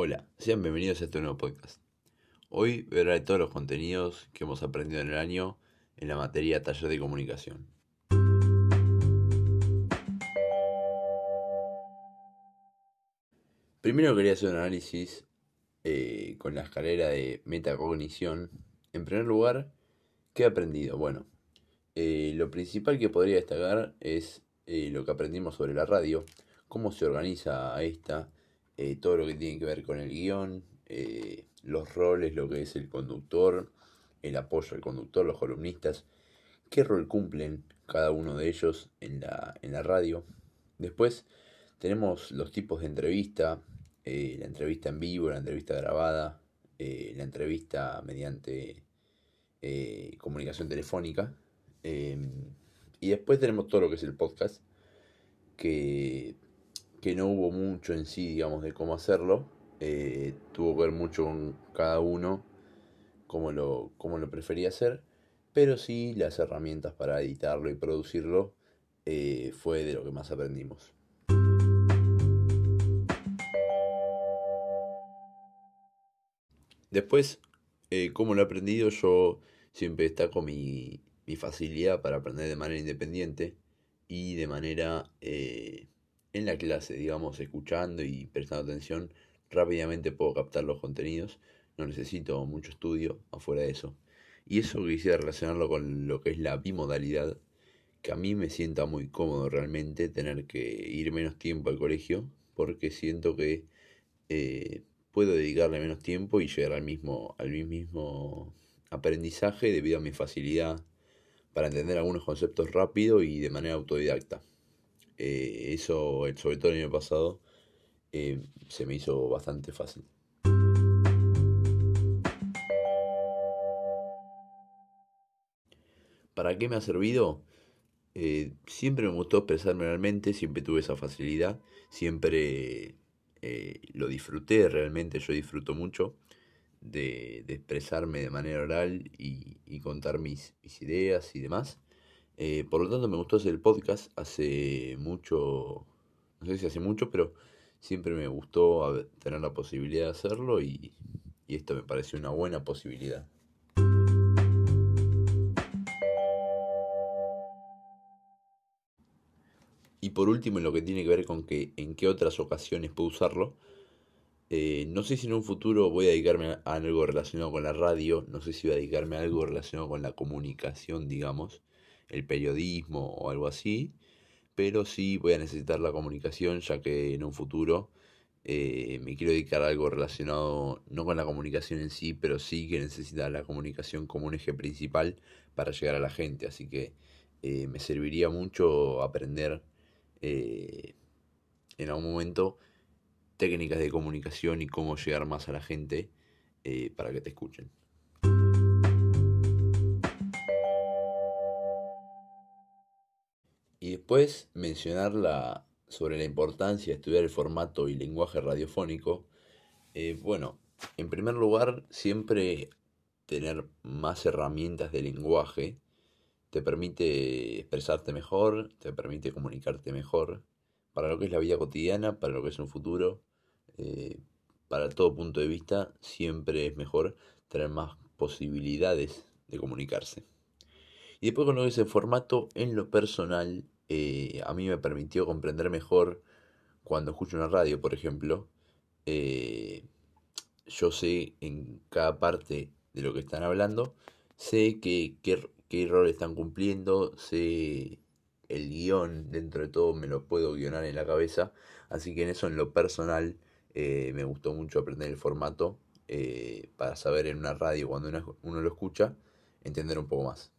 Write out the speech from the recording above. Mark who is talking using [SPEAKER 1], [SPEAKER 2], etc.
[SPEAKER 1] Hola, sean bienvenidos a este nuevo podcast. Hoy veré todos los contenidos que hemos aprendido en el año en la materia taller de comunicación. Primero quería hacer un análisis eh, con la escalera de metacognición. En primer lugar, ¿qué he aprendido? Bueno, eh, lo principal que podría destacar es eh, lo que aprendimos sobre la radio, cómo se organiza esta, eh, todo lo que tiene que ver con el guion, eh, los roles, lo que es el conductor, el apoyo al conductor, los columnistas, qué rol cumplen cada uno de ellos en la, en la radio. Después tenemos los tipos de entrevista, eh, la entrevista en vivo, la entrevista grabada, la entrevista mediante comunicación telefónica. Em, y después tenemos todo lo que es el podcast, que que no hubo mucho en sí, digamos, de cómo hacerlo. Eh, tuvo que ver mucho con cada uno, cómo lo, cómo lo prefería hacer. Pero sí, las herramientas para editarlo y producirlo eh, fue de lo que más aprendimos. Después, eh, cómo lo he aprendido, yo siempre destaco mi, mi facilidad para aprender de manera independiente y de manera en la clase, digamos, escuchando y prestando atención, rápidamente puedo captar los contenidos, no necesito mucho estudio afuera de eso. Y eso quisiera relacionarlo con lo que es la bimodalidad, que a mí me sienta muy cómodo realmente tener que ir menos tiempo al colegio, porque siento que eh, puedo dedicarle menos tiempo y llegar al mismo, al mismo aprendizaje debido a mi facilidad para entender algunos conceptos rápido y de manera autodidacta. Eh, eso, sobre todo el año pasado, eh, se me hizo bastante fácil. ¿Para qué me ha servido? Eh, siempre me gustó expresarme realmente, siempre tuve esa facilidad, siempre lo disfruté realmente, yo disfruto mucho de, expresarme de manera oral y, contar mis, mis ideas y demás. Eh, por lo tanto, me gustó hacer el podcast hace mucho, no sé si hace mucho, pero siempre me gustó tener la posibilidad de hacerlo y, y esto me pareció una buena posibilidad. Y por último, en lo que tiene que ver con que en qué otras ocasiones puedo usarlo, eh, no sé si en un futuro voy a dedicarme a algo relacionado con la radio, no sé si voy a dedicarme a algo relacionado con la comunicación, digamos el periodismo o algo así, pero sí voy a necesitar la comunicación ya que en un futuro eh, me quiero dedicar a algo relacionado no con la comunicación en sí, pero sí que necesita la comunicación como un eje principal para llegar a la gente, así que eh, me serviría mucho aprender eh, en algún momento técnicas de comunicación y cómo llegar más a la gente para que te escuchen. Y después mencionar sobre la importancia de estudiar el formato y lenguaje radiofónico. Eh, bueno, en primer lugar, siempre tener más herramientas de lenguaje te permite expresarte mejor, te permite comunicarte mejor para lo que es la vida cotidiana, para lo que es un futuro, eh, para todo punto de vista, siempre es mejor tener más posibilidades de comunicarse. Y después con lo que es el formato, en lo personal, eh, a mí me permitió comprender mejor cuando escucho una radio, por ejemplo. Eh, yo sé en cada parte de lo que están hablando, sé qué, qué, rol están cumpliendo, sé el guion, dentro de todo me lo puedo guionar en la cabeza, así que en eso en lo personal eh, me gustó mucho aprender el formato para saber en una radio cuando uno lo escucha, entender un poco más.